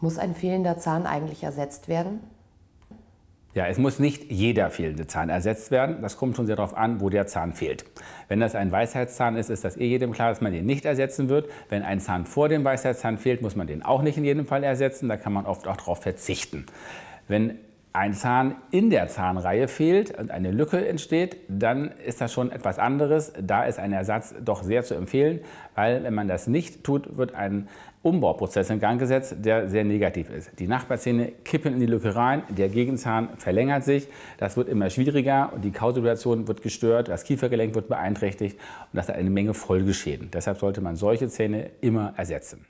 Muss ein fehlender Zahn eigentlich ersetzt werden? Ja, es muss nicht jeder fehlende Zahn ersetzt werden. Das kommt schon sehr darauf an, wo der Zahn fehlt. Wenn das ein Weisheitszahn ist, ist das eh jedem klar, dass man den nicht ersetzen wird. Wenn ein Zahn vor dem Weisheitszahn fehlt, muss man den auch nicht in jedem Fall ersetzen. Da kann man oft auch darauf verzichten. Wenn ein Zahn in der Zahnreihe fehlt und eine Lücke entsteht, dann ist das schon etwas anderes. Da ist ein Ersatz doch sehr zu empfehlen, weil wenn man das nicht tut, wird ein Umbauprozess in Gang gesetzt, der sehr negativ ist. Die Nachbarzähne kippen in die Lücke rein, der Gegenzahn verlängert sich, das wird immer schwieriger und die Kausituation wird gestört, das Kiefergelenk wird beeinträchtigt und das hat eine Menge Folgeschäden. Deshalb sollte man solche Zähne immer ersetzen.